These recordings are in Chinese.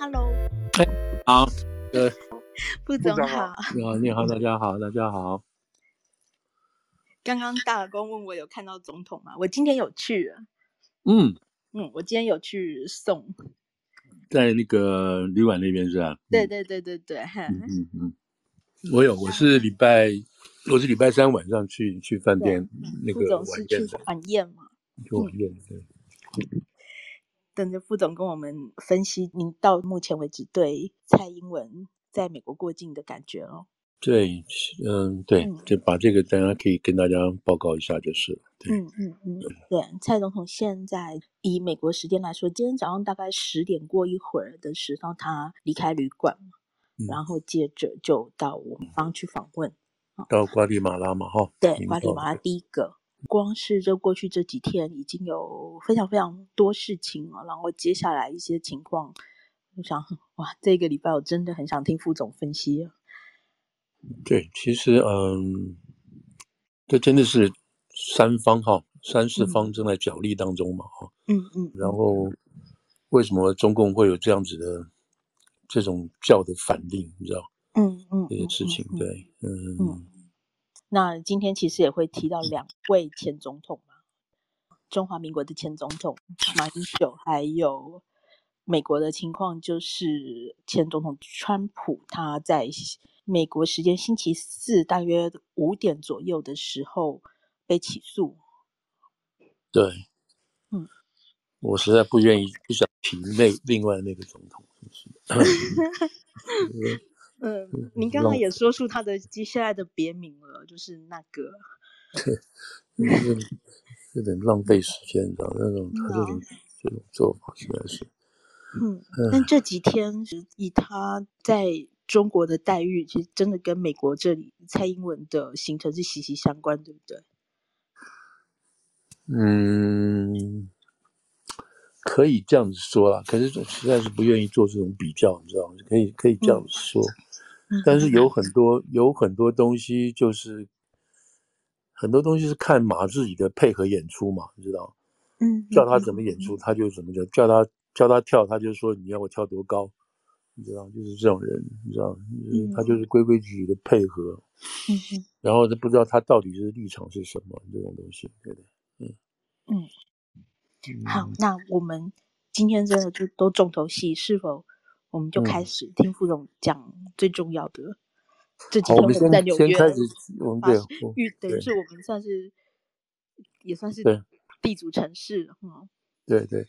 Hello，哎，好，呃，副总好，你好，你好，大家好，大家好。刚刚大耳公问我有看到总统吗？我今天有去，嗯。嗯，我今天有去送，在那个旅馆那边是吧？对对对对对，嗯嗯嗯，我有，我是礼拜，我是礼拜三晚上去去饭店那个晚宴的，晚宴嘛，去晚宴对。等着副总跟我们分析您到目前为止对蔡英文在美国过境的感觉哦。对，嗯，对，就把这个大家可以跟大家报告一下就是了。嗯嗯嗯，对，蔡总统现在以美国时间来说，今天早上大概十点过一会儿的时候，他离开旅馆，嗯、然后接着就到我们方去访问，嗯、到瓜地马拉嘛，哈，对，瓜地马拉第一个。光是这过去这几天，已经有非常非常多事情了。然后接下来一些情况，我想，哇，这个礼拜我真的很想听副总分析。对，其实，嗯，这真的是三方哈，三四方正在角力当中嘛，哈，嗯嗯。然后，为什么中共会有这样子的这种叫的反应？你知道？嗯嗯，这些事情，对，嗯。嗯那今天其实也会提到两位前总统嘛，中华民国的前总统马英九，还有美国的情况，就是前总统川普他在美国时间星期四大约五点左右的时候被起诉。对，嗯，我实在不愿意不想提那另外那个总统，嗯，您刚刚也说出他的接下来的别名了，就是那个，对，有点浪费时间，你知道那种他这种这种做法实在是，嗯，但这几天以他在中国的待遇，其实真的跟美国这里蔡英文的行程是息息相关，对不对？嗯，可以这样子说啦，可是实在是不愿意做这种比较，你知道吗？可以可以这样子说。嗯但是有很多有很多东西，就是很多东西是看马自己的配合演出嘛，你知道？嗯，叫他怎么演出，他就怎么叫；叫他叫他跳，他就说你要我跳多高，你知道？就是这种人，你知道？他就是规规矩矩的配合。嗯，然后他不知道他到底是立场是什么，这种东西，对不对？嗯嗯。好，那我们今天真的就都重头戏，是否？我们就开始听副总讲最重要的。这几天我们在纽约，我们对，等于是我们算是也算是地主城市了，嗯。对对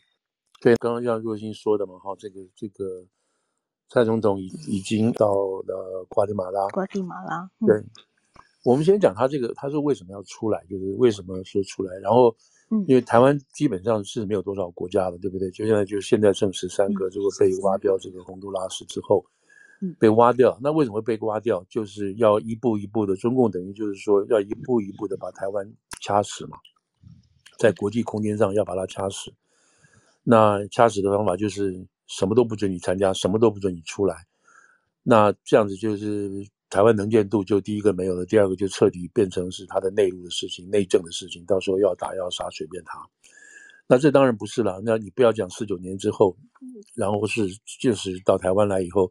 对，刚刚像若欣说的嘛，哈，这个这个蔡总统已已经到了瓜地马拉。瓜地马拉，对。我们先讲他这个，他是为什么要出来，就是为什么说出来，然后。因为台湾基本上是没有多少国家的，对不对？就现在就现在剩十三个，如果被挖掉这个洪都拉斯之后，被挖掉，那为什么会被挖掉？就是要一步一步的，中共等于就是说要一步一步的把台湾掐死嘛，在国际空间上要把它掐死。那掐死的方法就是什么都不准你参加，什么都不准你出来。那这样子就是。台湾能见度就第一个没有了，第二个就彻底变成是他的内陆的事情、内政的事情，到时候要打要杀随便他。那这当然不是了，那你不要讲四九年之后，然后是就是到台湾来以后，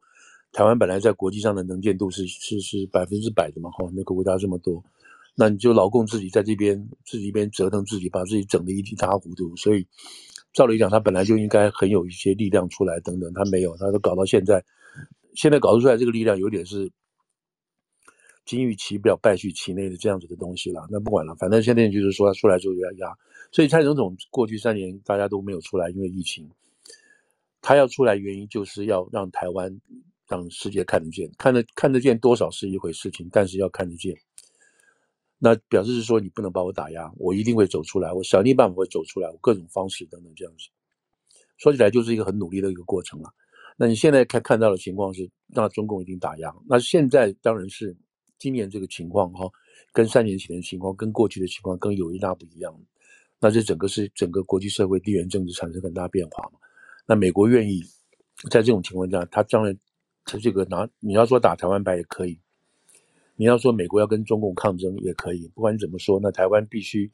台湾本来在国际上的能见度是是是百分之百的嘛，哈，那个国家这么多，那你就老共自己在这边自己一边折腾自己，把自己整得一塌糊涂，所以照理讲他本来就应该很有一些力量出来等等，他没有，他都搞到现在，现在搞出来这个力量有点是。金玉其表，败絮其内的这样子的东西了，那不管了，反正现在就是说他出来就要压，所以蔡总统过去三年大家都没有出来，因为疫情，他要出来原因就是要让台湾让世界看得见，看得看得见多少是一回事情，但是要看得见，那表示是说你不能把我打压，我一定会走出来，我想尽办法会走出来，我各种方式等等这样子，说起来就是一个很努力的一个过程了。那你现在看看到的情况是，那中共已经打压，那现在当然是。今年这个情况哈，跟三年前的情况，跟过去的情况跟有一大不一样。那这整个是整个国际社会地缘政治产生很大变化嘛？那美国愿意在这种情况下，他当然这个拿你要说打台湾牌也可以，你要说美国要跟中共抗争也可以。不管你怎么说，那台湾必须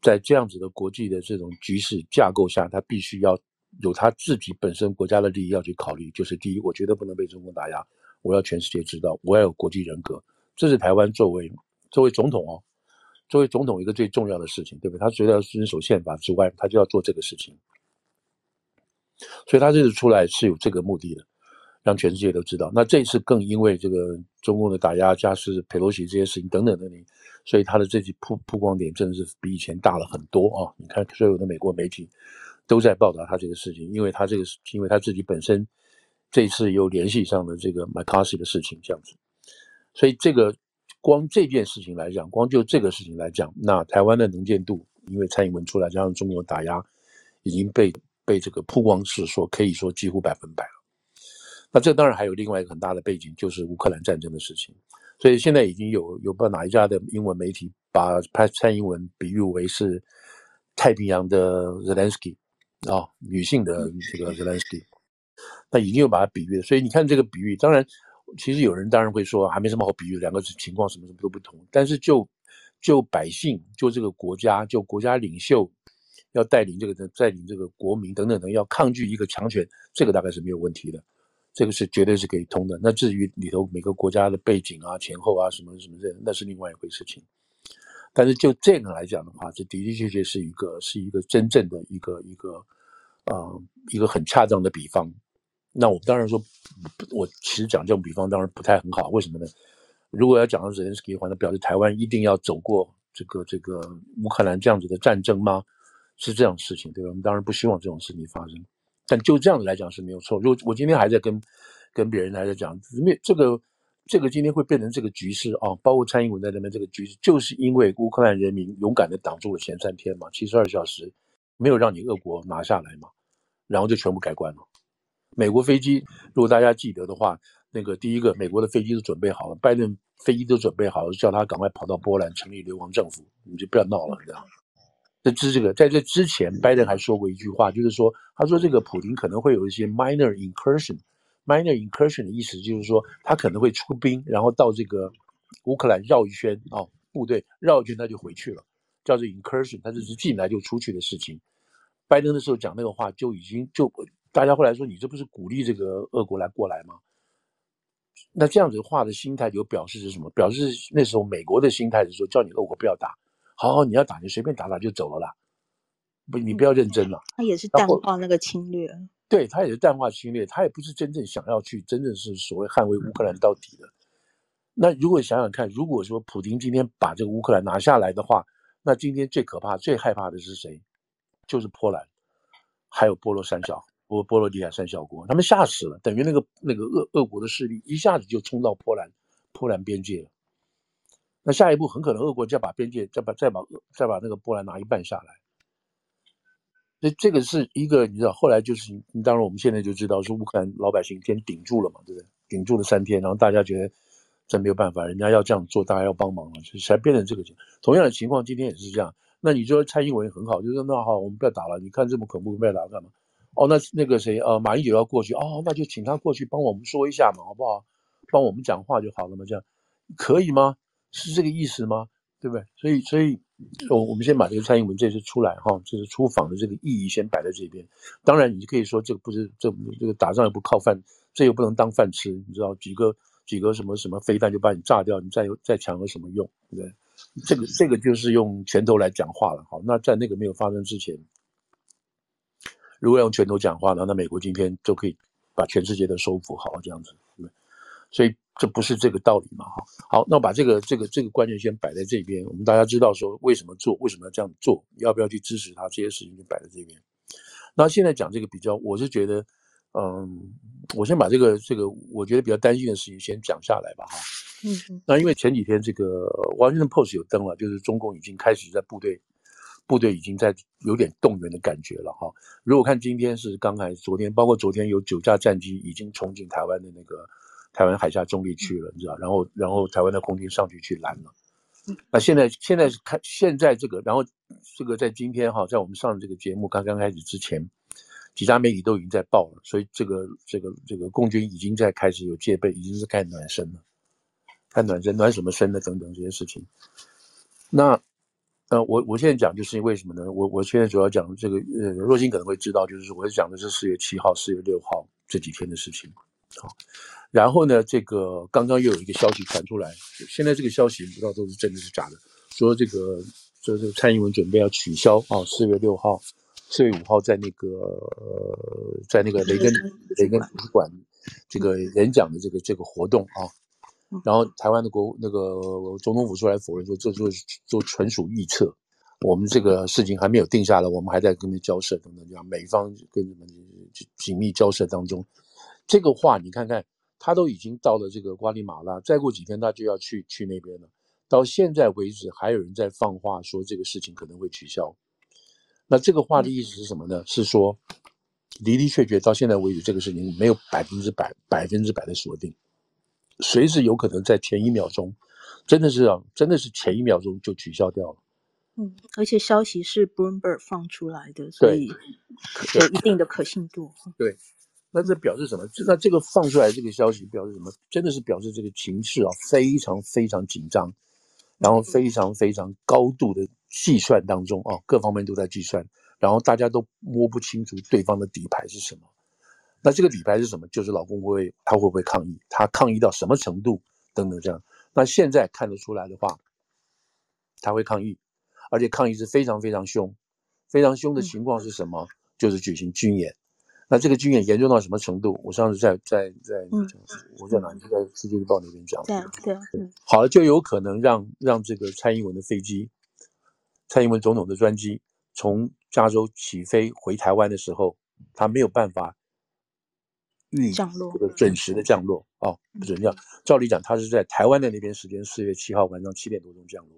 在这样子的国际的这种局势架构下，他必须要有他自己本身国家的利益要去考虑，就是第一，我绝对不能被中共打压，我要全世界知道，我要有国际人格，这是台湾作为作为总统哦，作为总统一个最重要的事情，对不对？他除了遵守宪法之外，他就要做这个事情，所以他这次出来是有这个目的的，让全世界都知道。那这次更因为这个中共的打压，加上佩洛西这些事情等等等等，所以他的这次曝曝光点真的是比以前大了很多啊！你看所有的美国媒体。都在报道他这个事情，因为他这个是因为他自己本身这次又联系上了这个麦卡锡的事情，这样子，所以这个光这件事情来讲，光就这个事情来讲，那台湾的能见度，因为蔡英文出来加上中国打压，已经被被这个曝光是说可以说几乎百分百了。那这当然还有另外一个很大的背景，就是乌克兰战争的事情。所以现在已经有有不知道哪一家的英文媒体把蔡蔡英文比喻为是太平洋的 Zelensky。啊、哦，女性的这个泽连斯基，那已经有把它比喻了，所以你看这个比喻，当然，其实有人当然会说还没什么好比喻，两个情况什么什么都不同。但是就就百姓，就这个国家，就国家领袖要带领这个带领这个国民等等等，要抗拒一个强权，这个大概是没有问题的，这个是绝对是可以通的。那至于里头每个国家的背景啊、前后啊什么什么这，那是另外一回事情。但是就这个来讲的话，这的的确确是一个是一个真正的一个一个，呃，一个很恰当的比方。那我当然说，我其实讲这种比方当然不太很好。为什么呢？如果要讲到泽连斯基的话，那表示台湾一定要走过这个这个乌克兰这样子的战争吗？是这样事情，对吧？我们当然不希望这种事情发生。但就这样子来讲是没有错。如果我今天还在跟跟别人还在讲，没这个。这个今天会变成这个局势啊，包括蔡英文在那边这个局势，就是因为乌克兰人民勇敢地挡住了前三天嘛，七十二小时没有让你俄国拿下来嘛，然后就全部改观了。美国飞机，如果大家记得的话，那个第一个美国的飞机都准备好了，拜登飞机都准备好了，叫他赶快跑到波兰成立流亡政府，你就不要闹了，你知道吗？这之这个在这之前，拜登还说过一句话，就是说他说这个普京可能会有一些 minor incursion。Minor incursion 的意思就是说，他可能会出兵，然后到这个乌克兰绕一圈啊，部队绕一圈他就回去了，叫做 incursion，他就是进来就出去的事情。拜登的时候讲那个话就已经就大家后来说，你这不是鼓励这个俄国来过来吗？那这样子话的心态就表示是什么？表示那时候美国的心态是说，叫你俄国不要打，好好你要打就随便打打就走了啦，不你不要认真了。他也是淡化那个侵略。对，他也是淡化侵略，他也不是真正想要去，真正是所谓捍卫乌克兰到底的。那如果想想看，如果说普京今天把这个乌克兰拿下来的话，那今天最可怕、最害怕的是谁？就是波兰，还有波罗三小波波罗的海三小国，他们吓死了，等于那个那个俄俄国的势力一下子就冲到波兰波兰边界了。那下一步很可能俄国就要把边界再把再把再把那个波兰拿一半下来。所以这个是一个，你知道，后来就是，当然我们现在就知道，说乌克兰老百姓先顶住了嘛，对不对？顶住了三天，然后大家觉得真没有办法，人家要这样做，大家要帮忙了，就才变成这个情况。同样的情况，今天也是这样。那你说蔡英文很好，就说那好，我们不要打了。你看这么恐怖，不要打干嘛？哦，那那个谁，呃，马英九要过去，哦，那就请他过去帮我们说一下嘛，好不好？帮我们讲话就好了嘛，这样可以吗？是这个意思吗？对不对？所以，所以，我我们先把这个蔡英文这次出来哈，就是出访的这个意义先摆在这边。当然，你可以说这个不是这这个打仗也不靠饭，这又不能当饭吃，你知道几个几个什么什么飞弹就把你炸掉，你再有再强有什么用？对不对？这个这个就是用拳头来讲话了。好，那在那个没有发生之前，如果用拳头讲话呢，那美国今天就可以把全世界都收服好这样子，对不对？所以。这不是这个道理嘛？哈，好，那我把这个这个这个观念先摆在这边。我们大家知道说为什么做，为什么要这样做，要不要去支持他，这些事情就摆在这边。那现在讲这个比较，我是觉得，嗯，我先把这个这个我觉得比较担心的事情先讲下来吧，哈。嗯。那因为前几天这个《Washington Post》有登了，就是中共已经开始在部队部队已经在有点动员的感觉了，哈。如果看今天是刚才昨天，包括昨天有九架战机已经冲进台湾的那个。台湾海峡中立区了，你知道？然后，然后台湾的空军上去去拦了。那现在，现在是看现在这个，然后这个在今天哈，在我们上这个节目刚刚开始之前，几家媒体都已经在报了，所以这个这个这个共军已经在开始有戒备，已经是开始暖身了，开暖身，暖什么身呢？等等这些事情。那呃，我我现在讲就是为什么呢？我我现在主要讲这个，呃，若星可能会知道，就是我讲的是四月七号、四月六号这几天的事情。好，然后呢，这个刚刚又有一个消息传出来，现在这个消息不知道都是真的是假的，说这个说这个蔡英文准备要取消啊，四月六号、四月五号在那个呃在那个雷根雷根图书馆这个演讲的这个这个活动啊，然后台湾的国那个总统府出来否认说，这就是就纯属预测，我们这个事情还没有定下来，我们还在跟他们交涉等等这样，美方跟你们紧密交涉当中。这个话你看看，他都已经到了这个瓜地马拉，再过几天他就要去去那边了。到现在为止，还有人在放话说这个事情可能会取消。那这个话的意思是什么呢？是说的的确确到现在为止，这个事情没有百分之百、百分之百的锁定，随时有可能在前一秒钟，真的是啊，真的是前一秒钟就取消掉了。嗯，而且消息是 Bloomberg 放出来的，所以有一定的可信度。对。那这表示什么？那这个放出来这个消息表示什么？真的是表示这个情势啊，非常非常紧张，然后非常非常高度的计算当中啊，各方面都在计算，然后大家都摸不清楚对方的底牌是什么。那这个底牌是什么？就是老公会他会不会抗议？他抗议到什么程度？等等这样。那现在看得出来的话，他会抗议，而且抗议是非常非常凶，非常凶的情况是什么？就是举行军演。那这个军演严重到什么程度？我上次在在在，嗯、我在哪里？就在《世界日报》那边讲。对对，对。好了，就有可能让让这个蔡英文的飞机，蔡英文总统的专机从加州起飞回台湾的时候，他没有办法预降落，这个准时的降落哦，不准降。照理讲，他是在台湾的那边时间四月七号晚上七点多钟降落，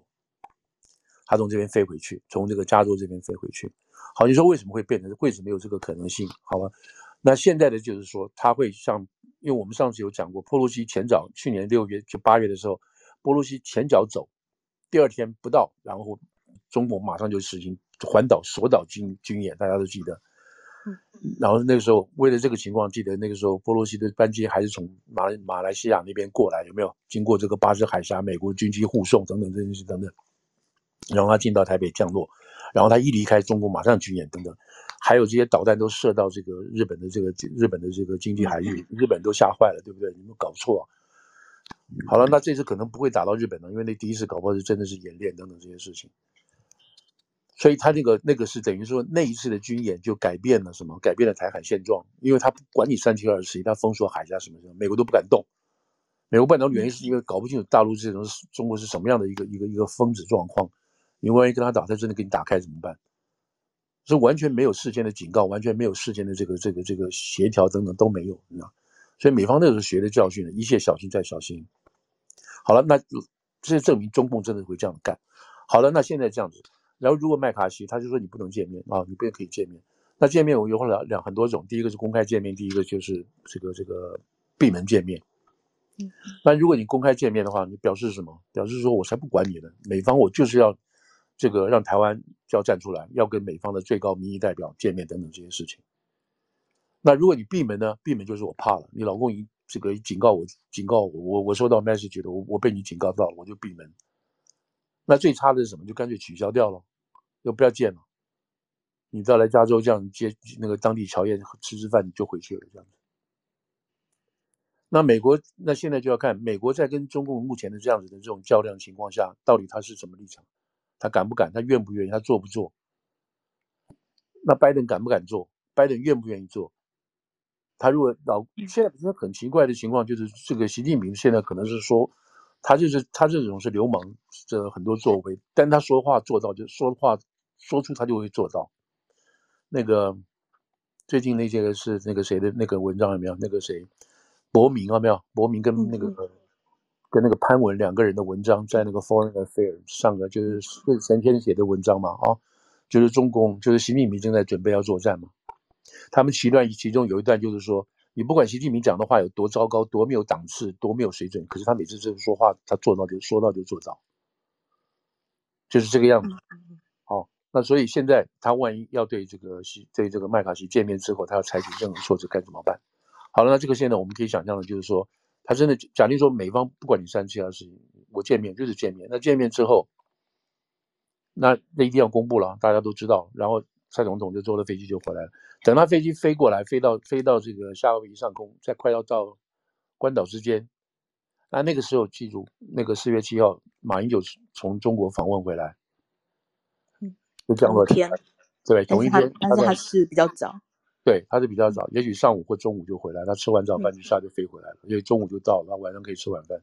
他从这边飞回去，从这个加州这边飞回去。好，你说为什么会变成？为什么有这个可能性？好吧，那现在的就是说，他会像，因为我们上次有讲过，波罗西前脚去年六月就八月的时候，波罗西前脚走，第二天不到，然后中国马上就实行环岛锁岛军军演，大家都记得。然后那个时候为了这个情况，记得那个时候波罗西的班机还是从马马来西亚那边过来，有没有？经过这个巴士海峡，美国军机护送等等这些等等，然后他进到台北降落。然后他一离开中国，马上军演等等，还有这些导弹都射到这个日本的这个日本的这个经济海域，日本都吓坏了，对不对？你们搞错啊。好了，那这次可能不会打到日本了，因为那第一次搞不好是真的是演练等等这些事情。所以他那个那个是等于说那一次的军演就改变了什么？改变了台海现状，因为他不管你三七二十一，他封锁海峡什么什么，美国都不敢动。美国不敢动原因是因为搞不清楚大陆这种中国是什么样的一个一个一个疯子状况。你万一跟他打，他真的给你打开怎么办？是完全没有事先的警告，完全没有事先的这个这个这个协调等等都没有，你知道？所以美方那时候学的教训呢，一切小心再小心。好了，那这证明中共真的会这样干。好了，那现在这样子，然后如果麦卡锡他就说你不能见面啊，你不可以见面。那见面我有两两很多种，第一个是公开见面，第一个就是这个这个闭门见面。那如果你公开见面的话，你表示什么？表示说我才不管你呢，美方我就是要。这个让台湾就要站出来，要跟美方的最高民意代表见面等等这些事情。那如果你闭门呢？闭门就是我怕了，你老公一这个警告我，警告我，我我收到 message 的，我我被你警告到了，我就闭门。那最差的是什么？就干脆取消掉了，就不要见了。你再来加州这样接那个当地侨宴吃吃饭，你就回去了这样子。那美国那现在就要看美国在跟中共目前的这样子的这种较量情况下，到底他是什么立场？他敢不敢？他愿不愿意？他做不做？那拜登敢不敢做？拜登愿不愿意做？他如果老现在不是很奇怪的情况，就是这个习近平现在可能是说，他就是他这种是流氓，这很多作为，但他说话做到，就说话说出他就会做到。那个最近那些个是那个谁的那个文章有没有？那个谁，伯明啊没有？伯明跟那个。嗯跟那个潘文两个人的文章，在那个 Foreign Affairs 上的就是是前天写的文章嘛，啊，就是中共就是习近平正在准备要作战嘛。他们其段其中有一段就是说，你不管习近平讲的话有多糟糕、多没有档次、多没有水准，可是他每次这么说话，他做到就说到就做到，就是这个样子。好，那所以现在他万一要对这个习对这个麦卡锡见面之后，他要采取任何措施该怎么办？好了，那这个现在我们可以想象的就是说。他真的假定说，美方不管你三七二十一，我见面就是见面。那见面之后，那那一定要公布了，大家都知道。然后蔡总统就坐了飞机就回来了。等他飞机飞过来，飞到飞到这个夏威夷上空，在快要到关岛之间，那那个时候记住，那个四月七号，马英九从中国访问回来，嗯，就降落天，对，同一天，但是他是比较早，对，他是比较早，也许上午或中午就回来，他吃完早饭就下就飞回来了，因为中午就到了，他晚上可以吃晚饭。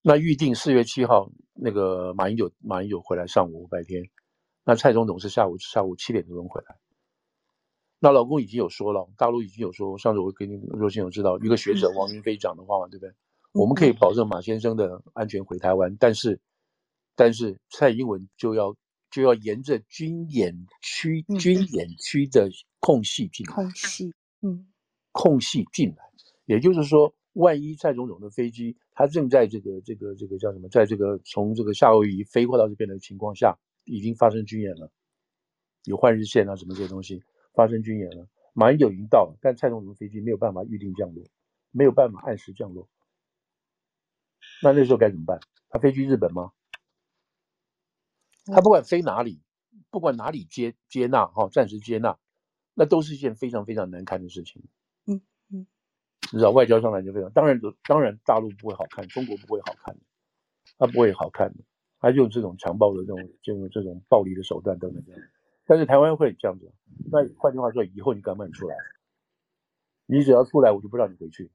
那预定四月七号那个马英九马英九回来上午白天，那蔡总统是下午下午七点多钟回来。那老公已经有说了，大陆已经有说，上次我跟你若心有知道一个学者王云飞讲的话嘛，对不对？我们可以保证马先生的安全回台湾，但是但是蔡英文就要就要沿着军演区军演区的空隙进来，空隙，嗯，空隙进来，也就是说。万一蔡总统的飞机，他正在这个这个这个叫什么，在这个从这个夏威夷飞过到这边的情况下，已经发生军演了，有换日线啊什么这些东西发生军演了，马英九已经到了，但蔡总统的飞机没有办法预定降落，没有办法按时降落，那那时候该怎么办？他飞去日本吗？他不管飞哪里，不管哪里接接纳哈，暂时接纳，那都是一件非常非常难堪的事情。嗯嗯你知道外交上来就非常，当然当然大陆不会好看，中国不会好看的，他不会好看的，他就用这种强暴的这种这种这种暴力的手段等等这样，但是台湾会这样子，那换句话说，以后你敢不敢出来？你只要出来，我就不让你回去。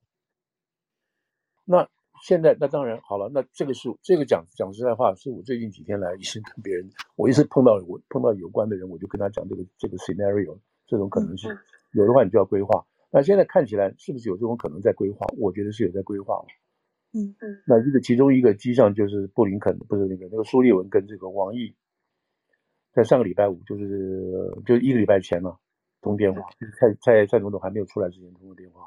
那现在那当然好了，那这个是这个讲讲实在话，是我最近几天来一直跟别人，我一直碰到我碰到有关的人，我就跟他讲这个这个 scenario 这种可能性，有的话你就要规划。那现在看起来是不是有这种可能在规划？我觉得是有在规划。嗯嗯。那这个其中一个迹象就是布林肯，不是那个那个苏利文跟这个王毅，在上个礼拜五，就是就一个礼拜前嘛，通电话。蔡蔡蔡总统还没有出来之前通过电话。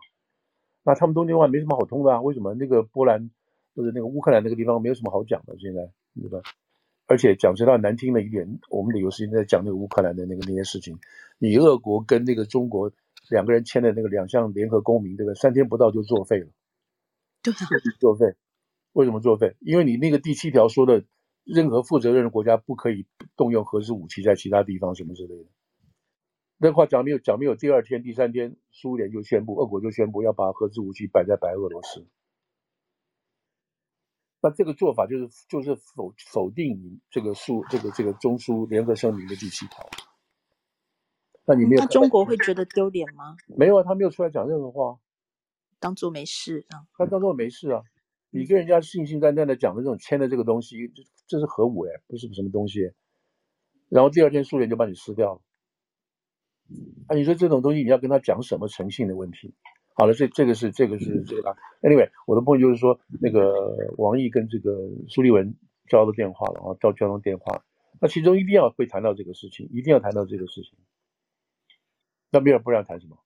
那他们东京话没什么好通的啊？为什么？那个波兰或者那个乌克兰那个地方没有什么好讲的？现在对吧？而且讲实话难听了一点，我们有时间在讲那个乌克兰的那个那些事情。你俄国跟那个中国。两个人签的那个两项联合公民，对不对？三天不到就作废了。对啊，作废。为什么作废？因为你那个第七条说的，任何负责任的国家不可以动用核子武器在其他地方什么之类的。那话讲没有讲没有，第二天、第三天，苏联就宣布，俄国就宣布要把核子武器摆在白俄罗斯。那这个做法就是就是否否定你这个苏这个这个中苏联合声明的第七条。那你没有？那中国会觉得丢脸吗？没有啊，他没有出来讲任何话，当做没事啊。他当做没事啊。你跟人家信誓旦旦的讲的这种签的这个东西，这这是核武哎，不是什么东西。然后第二天苏联就把你撕掉了。啊，你说这种东西你要跟他讲什么诚信的问题？好了，这这个是这个是这个。Anyway，我的朋友就是说，那个王毅跟这个苏利文交了电话了啊，交交通电话。那其中一定要会谈到这个事情，一定要谈到这个事情。那没有不让谈什么，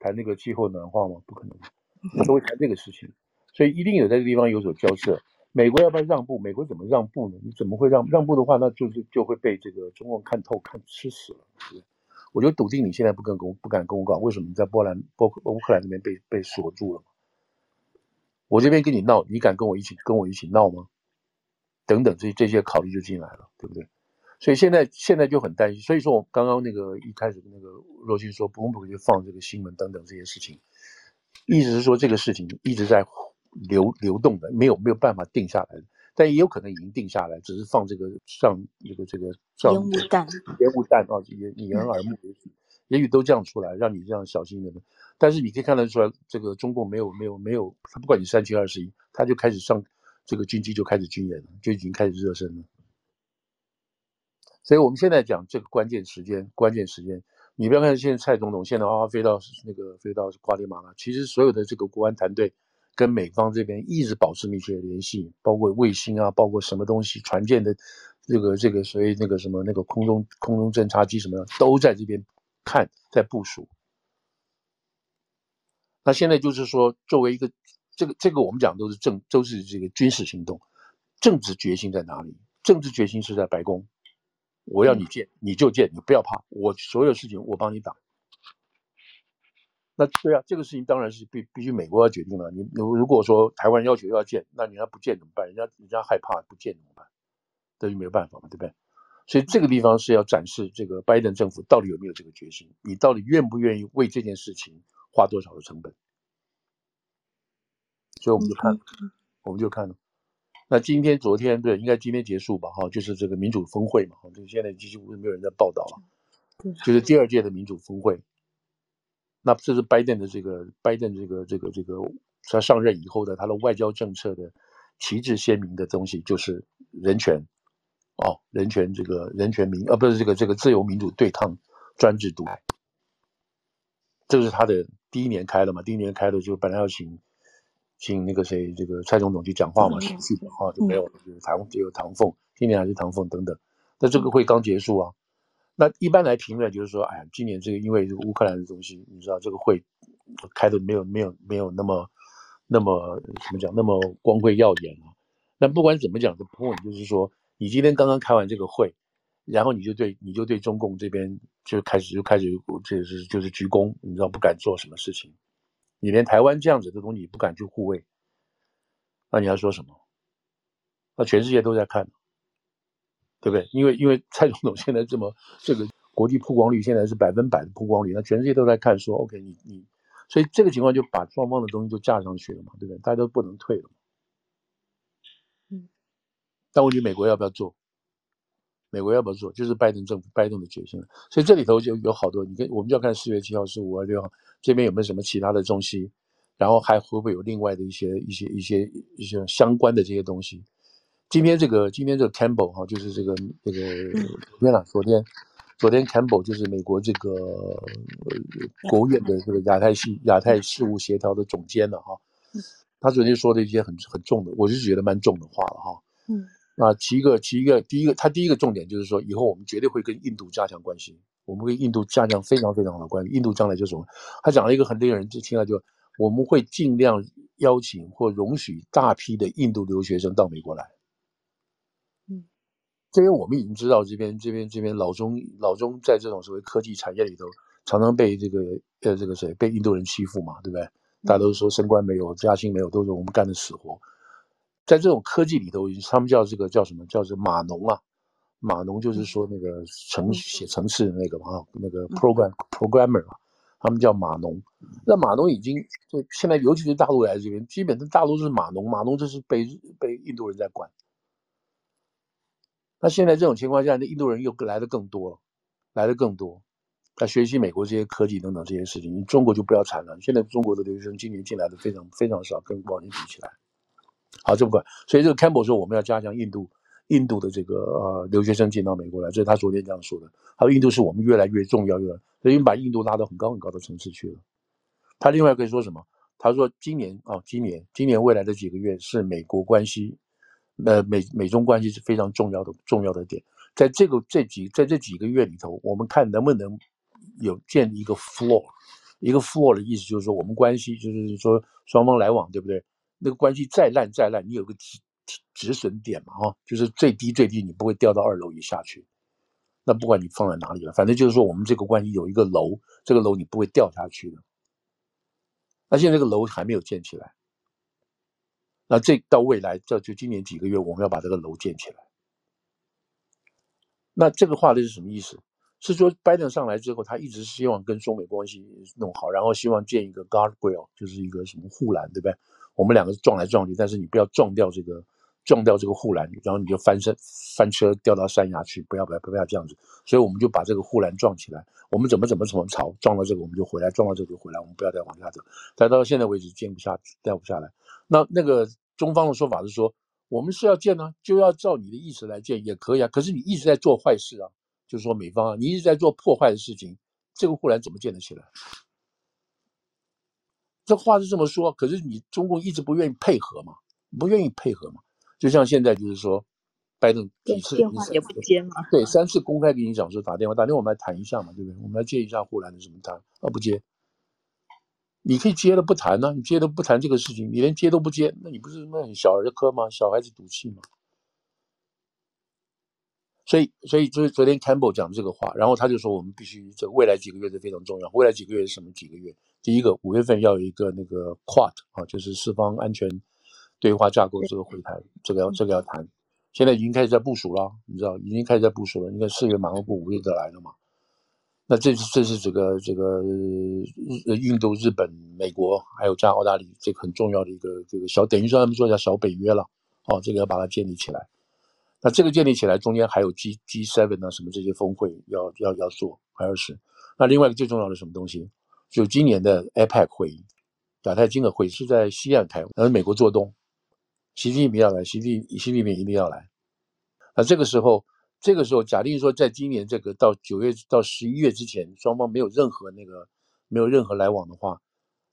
谈那个气候暖化吗？不可能，我都会谈这个事情，所以一定有在这个地方有所交涉。美国要不要让步？美国怎么让步呢？你怎么会让让步的话，那就是就会被这个中共看透、看吃死了。我就笃定你现在不跟公不敢公告，为什么你在波兰、波乌克兰那边被被锁住了？我这边跟你闹，你敢跟我一起跟我一起闹吗？等等，这这些考虑就进来了，对不对？所以现在现在就很担心，所以说我刚刚那个一开始那个若心说，不不就放这个新闻等等这些事情，意思是说这个事情一直在流流动的，没有没有办法定下来的，但也有可能已经定下来，只是放这个上这个这个上烟雾弹，烟雾弹啊，也掩人耳目，也许也许都这样出来，让你这样小心的。但是你可以看得出来，这个中共没有没有没有，他不管你三七二十一，他就开始上这个军机就开始军演了，就已经开始热身了。所以我们现在讲这个关键时间，关键时间，你不要看现在蔡总统现在啊飞到那个飞到瓜地马拉，其实所有的这个国安团队跟美方这边一直保持密切的联系，包括卫星啊，包括什么东西，船舰的这个这个所谓那个什么那个空中空中侦察机什么的都在这边看，在部署。那现在就是说，作为一个这个这个我们讲都是政都是这个军事行动，政治决心在哪里？政治决心是在白宫。我要你建，你就建，你不要怕，我所有事情我帮你挡。那对啊，这个事情当然是必必须美国要决定了。你如如果说台湾要求要建，那人家不建怎么办？人家人家害怕不建怎么办？这就没有办法嘛，对不对？所以这个地方是要展示这个拜登政府到底有没有这个决心，你到底愿不愿意为这件事情花多少的成本？所以我们就看，嗯、我们就看了。那今天、昨天，对，应该今天结束吧？哈，就是这个民主峰会嘛。这个现在几乎没有人在报道了。就是第二届的民主峰会。那这是拜登的这个拜登这个这个这个他上任以后的他的外交政策的旗帜鲜明的东西，就是人权。哦，人权这个人权民啊，不是这个这个自由民主对抗专制独裁。这是他的第一年开了嘛？第一年开的就本来要请。请那个谁，这个蔡总统去讲话嘛，是去的哈，就没有，就是唐只有唐凤，今年还是唐凤等等。那这个会刚结束啊，那一般来评论就是说，哎呀，今年这个因为这个乌克兰的东西，你知道这个会开的没有没有没有那么那么怎么讲那么光辉耀眼啊。那不管怎么讲的 point 就是说，你今天刚刚开完这个会，然后你就对你就对中共这边就开始就开始就是就是鞠躬，你知道不敢做什么事情。你连台湾这样子的东西也不敢去护卫，那你要说什么？那全世界都在看，对不对？因为因为蔡总统现在这么这个国际曝光率现在是百分百的曝光率，那全世界都在看，说 OK，你你，所以这个情况就把双方的东西就架上去了嘛，对不对？大家都不能退了。嗯，但问题美国要不要做？美国要不要做？就是拜登政府拜登的决心了。所以这里头就有好多，你跟我们就要看四月七号是五月六号。这边有没有什么其他的东西？然后还会不会有另外的一些一些一些一些相关的这些东西？今天这个今天这个 Campbell 哈，就是这个这个昨天啊，昨天昨天 Campbell 就是美国这个国务院的这个亚太系亚太事务协调的总监了哈。他昨天说的一些很很重的，我是觉得蛮重的话了哈。嗯。那其一个其一个第一个，他第一个重点就是说，以后我们绝对会跟印度加强关系。我们跟印度加强非常非常好的关系。印度将来就是什么？他讲了一个很令人就听了就，我们会尽量邀请或容许大批的印度留学生到美国来。嗯，这边我们已经知道，这边这边这边老中老中在这种所谓科技产业里头，常常被这个呃这个谁被印度人欺负嘛，对不对？大家都说升官没有，加薪没有，都是我们干的死活。在这种科技里头，他们叫这个叫什么？叫做码农啊。码农就是说那个程写程式的那个嘛，那个 program programmer 嘛，他们叫码农。那码农已经就现在，尤其是大陆来这边，基本上大陆是码农，码农就是被被印度人在管。那现在这种情况下，那印度人又来的更多了，来的更多，他学习美国这些科技等等这些事情，你中国就不要谈了。现在中国的留学生今年进来的非常非常少，跟往年比起来。好，这不管。所以这个 Campbell 说，我们要加强印度。印度的这个呃留学生进到美国来，这是他昨天这样说的。他说印度是我们越来越重要，越来，所以把印度拉到很高很高的层次去了。他另外可以说什么？他说今年啊，今年今年未来的几个月是美国关系，呃美美中关系是非常重要的重要的点。在这个这几在这几个月里头，我们看能不能有建立一个 floor，一个 floor 的意思就是说我们关系就是说双方来往对不对？那个关系再烂再烂，你有个止。止损点嘛，哈，就是最低最低，你不会掉到二楼以下去。那不管你放在哪里了，反正就是说，我们这个关系有一个楼，这个楼你不会掉下去的。那现在这个楼还没有建起来，那这到未来，这就今年几个月，我们要把这个楼建起来。那这个话的是什么意思？是说拜登上来之后，他一直希望跟中美关系弄好，然后希望建一个 guardrail，就是一个什么护栏，对不对？我们两个撞来撞去，但是你不要撞掉这个。撞掉这个护栏，然后你就翻身翻车掉到山崖去，不要不要不要这样子。所以我们就把这个护栏撞起来。我们怎么怎么怎么吵，撞到这个我们就回来，撞到这个就回来，我们不要再往下走。但到现在为止建不下，掉不下来。那那个中方的说法是说，我们是要建呢、啊，就要照你的意思来建也可以啊。可是你一直在做坏事啊，就是说美方啊，你一直在做破坏的事情，这个护栏怎么建得起来？这话是这么说，可是你中共一直不愿意配合嘛，不愿意配合嘛。就像现在就是说，拜登几次电话也不接嘛？对，三次公开给你讲说打电话，打电话我们来谈一下嘛，对不对？我们来接一下护栏的什么谈？啊，不接，你可以接了不谈呢、你接都不谈这个事情，你连接都不接，那你不是那小儿科吗？小孩子赌气吗？所以，所以就是昨天 Campbell 讲这个话，然后他就说我们必须这未来几个月是非常重要。未来几个月是什么几个月？第一个五月份要有一个那个 Quad 啊，就是四方安全。对话架构这个会谈，这个要这个要谈，现在已经开始在部署了，你知道，已经开始在部署了。应该四月马上过，五月就来了嘛。那这是这是这个这个日印度、日本、美国还有加澳大利亚这个很重要的一个这个小，等于说他们说叫小北约了。哦，这个要把它建立起来。那这个建立起来，中间还有 G G Seven 啊什么这些峰会要要要做，还要是。那另外一个最重要的什么东西，就今年的 APEC 会议，亚太经合会议是在西岸开，然后美国做东，习近平要来，习近习近平一定要来。那这个时候。这个时候，假定说，在今年这个到九月到十一月之前，双方没有任何那个没有任何来往的话，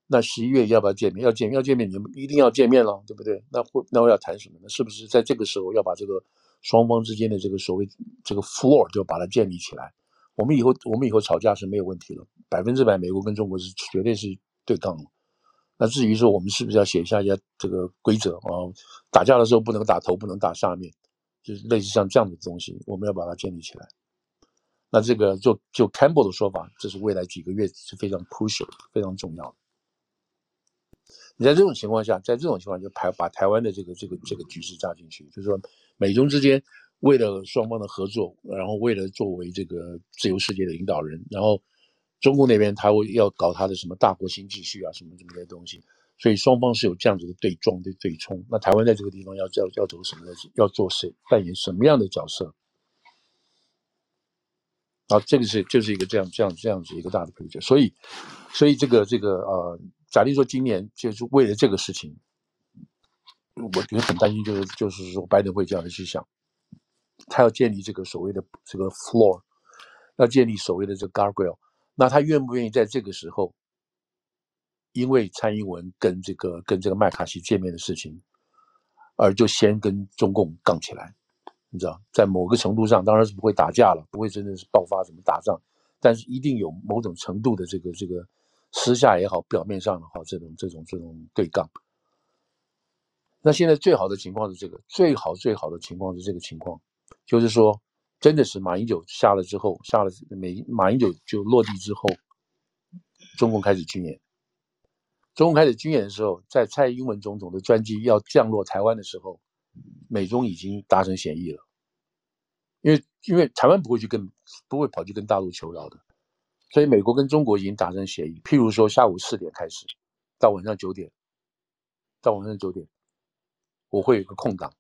那十一月要不要见面？要见面，要见面，你们一定要见面了，对不对？那会那我要谈什么呢？是不是在这个时候要把这个双方之间的这个所谓这个 floor 就把它建立起来？我们以后我们以后吵架是没有问题了，百分之百美国跟中国是绝对是对抗了。那至于说我们是不是要写下一下这个规则啊？打架的时候不能打头，不能打下面。就是类似像这样的东西，我们要把它建立起来。那这个就就 Campbell 的说法，这是未来几个月是非常 crucial、非常重要的。你在这种情况下，在这种情况下就排把台湾的这个这个这个局势加进去，就是说美中之间为了双方的合作，然后为了作为这个自由世界的领导人，然后中共那边他会要搞他的什么大国新秩序啊，什么什么的东西。所以双方是有这样子的对撞、对对冲。那台湾在这个地方要要要走什么？要做谁扮演什么样的角色？啊，这个是就是一个这样这样这样子一个大的规则。所以，所以这个这个呃，假定说今年就是为了这个事情，我觉得很担心，就是就是说拜登会这样去想，他要建立这个所谓的这个 floor，要建立所谓的这个 guardrail，那他愿不愿意在这个时候？因为蔡英文跟这个跟这个麦卡锡见面的事情，而就先跟中共杠起来，你知道，在某个程度上当然是不会打架了，不会真的是爆发什么打仗，但是一定有某种程度的这个这个私下也好，表面上也好，这种这种这种对杠。那现在最好的情况是这个，最好最好的情况是这个情况，就是说，真的是马英九下了之后，下了美马英九就落地之后，中共开始军演。中共开始军演的时候，在蔡英文总统的专机要降落台湾的时候，美中已经达成协议了。因为因为台湾不会去跟不会跑去跟大陆求饶的，所以美国跟中国已经达成协议。譬如说下午四点开始，到晚上九点，到晚上九点，我会有个空档，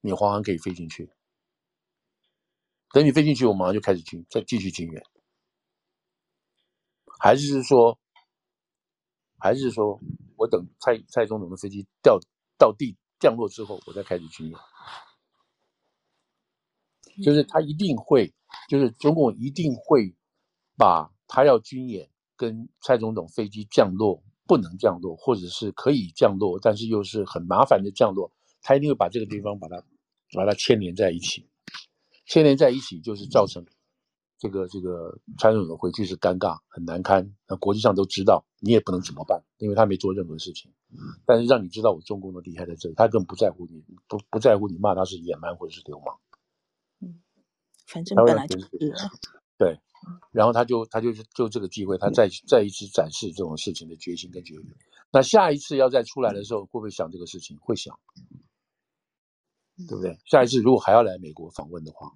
你华航可以飞进去。等你飞进去，我马上就开始军再继续军演，还是说？还是说，我等蔡蔡总统的飞机掉到地降落之后，我再开始军演。就是他一定会，就是中共一定会把他要军演跟蔡总统飞机降落不能降落，或者是可以降落，但是又是很麻烦的降落，他一定会把这个地方把它把它牵连在一起，牵连在一起就是造成。这个这个蔡总统回去是尴尬很难堪，那国际上都知道，你也不能怎么办，因为他没做任何事情。但是让你知道我中共的厉害在这里，他更不在乎你，不不在乎你骂他是野蛮或者是流氓。嗯，反正本来就是。对，然后他就他就就这个机会，他再再一次展示这种事情的决心跟决心。那下一次要再出来的时候，会不会想这个事情？会想，对不对？下一次如果还要来美国访问的话。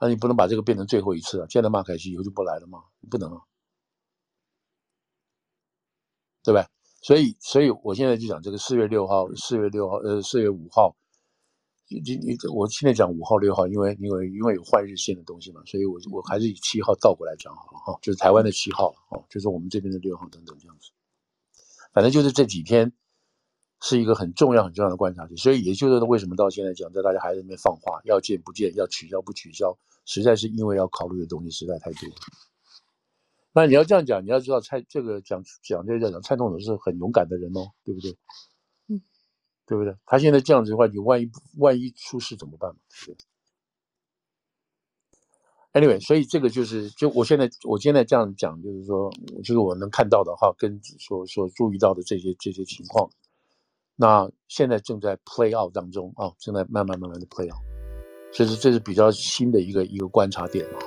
那你不能把这个变成最后一次啊！见了马凯西以后就不来了吗？不能啊，对吧？所以，所以我现在就讲这个四月六号、四月六号、呃，四月五号，你你我现在讲五号、六号，因为因为因为有换日线的东西嘛，所以我我还是以七号倒过来讲好了哈，就是台湾的七号哦，就是我们这边的六号等等这样子，反正就是这几天。是一个很重要很重要的观察点，所以也就是为什么到现在讲，在大家还在那边放话，要见不见，要取消不取消，实在是因为要考虑的东西实在太多。那你要这样讲，你要知道蔡这个讲讲这个讲蔡总统是很勇敢的人哦，对不对？嗯，对不对？他现在这样子的话，你万一万一出事怎么办嘛？对。Anyway，所以这个就是就我现在我现在这样讲，就是说，就是我能看到的话，跟所所注意到的这些这些情况。那现在正在 play out 当中啊，正在慢慢慢慢的 play out，所以这是比较新的一个一个观察点啊。